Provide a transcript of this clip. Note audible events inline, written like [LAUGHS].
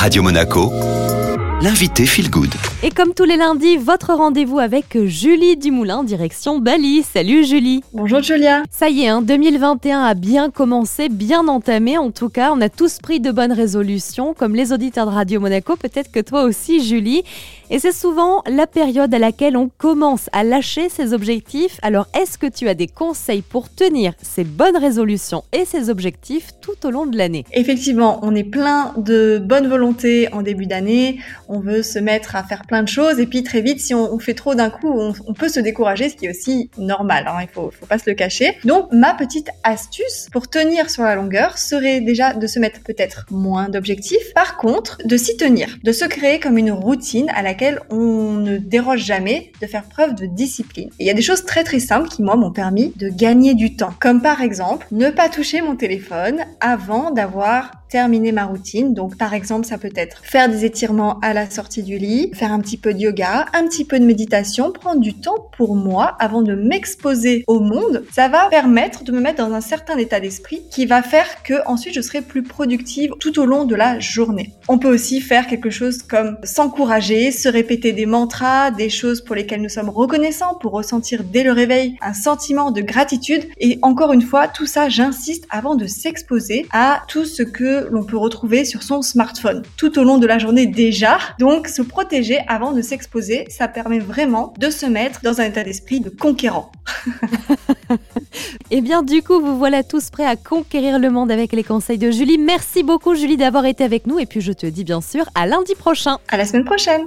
Radio Monaco, l'invité Feel Good. Et comme tous les lundis, votre rendez-vous avec Julie Dumoulin, direction Bali. Salut Julie. Bonjour Julia. Ça y est, hein, 2021 a bien commencé, bien entamé en tout cas. On a tous pris de bonnes résolutions, comme les auditeurs de Radio Monaco, peut-être que toi aussi Julie. Et c'est souvent la période à laquelle on commence à lâcher ses objectifs. Alors est-ce que tu as des conseils pour tenir ces bonnes résolutions et ces objectifs tout au long de l'année? Effectivement, on est plein de bonne volonté en début d'année. On veut se mettre à faire plein de choses et puis très vite, si on, fait trop d'un coup, on, peut se décourager, ce qui est aussi normal. Hein, il faut, faut pas se le cacher. Donc ma petite astuce pour tenir sur la longueur serait déjà de se mettre peut-être moins d'objectifs. Par contre, de s'y tenir, de se créer comme une routine à laquelle on ne déroge jamais, de faire preuve de discipline. il y a des choses très très simples qui moi m'ont permis de gagner du temps, comme par exemple ne pas toucher mon téléphone avant d'avoir terminer ma routine. Donc par exemple, ça peut être faire des étirements à la sortie du lit, faire un petit peu de yoga, un petit peu de méditation, prendre du temps pour moi avant de m'exposer au monde. Ça va permettre de me mettre dans un certain état d'esprit qui va faire que ensuite je serai plus productive tout au long de la journée. On peut aussi faire quelque chose comme s'encourager, se répéter des mantras, des choses pour lesquelles nous sommes reconnaissants pour ressentir dès le réveil un sentiment de gratitude. Et encore une fois, tout ça, j'insiste avant de s'exposer à tout ce que l'on peut retrouver sur son smartphone tout au long de la journée déjà. Donc se protéger avant de s'exposer, ça permet vraiment de se mettre dans un état d'esprit de conquérant. Et [LAUGHS] eh bien du coup, vous voilà tous prêts à conquérir le monde avec les conseils de Julie. Merci beaucoup Julie d'avoir été avec nous et puis je te dis bien sûr à lundi prochain. À la semaine prochaine.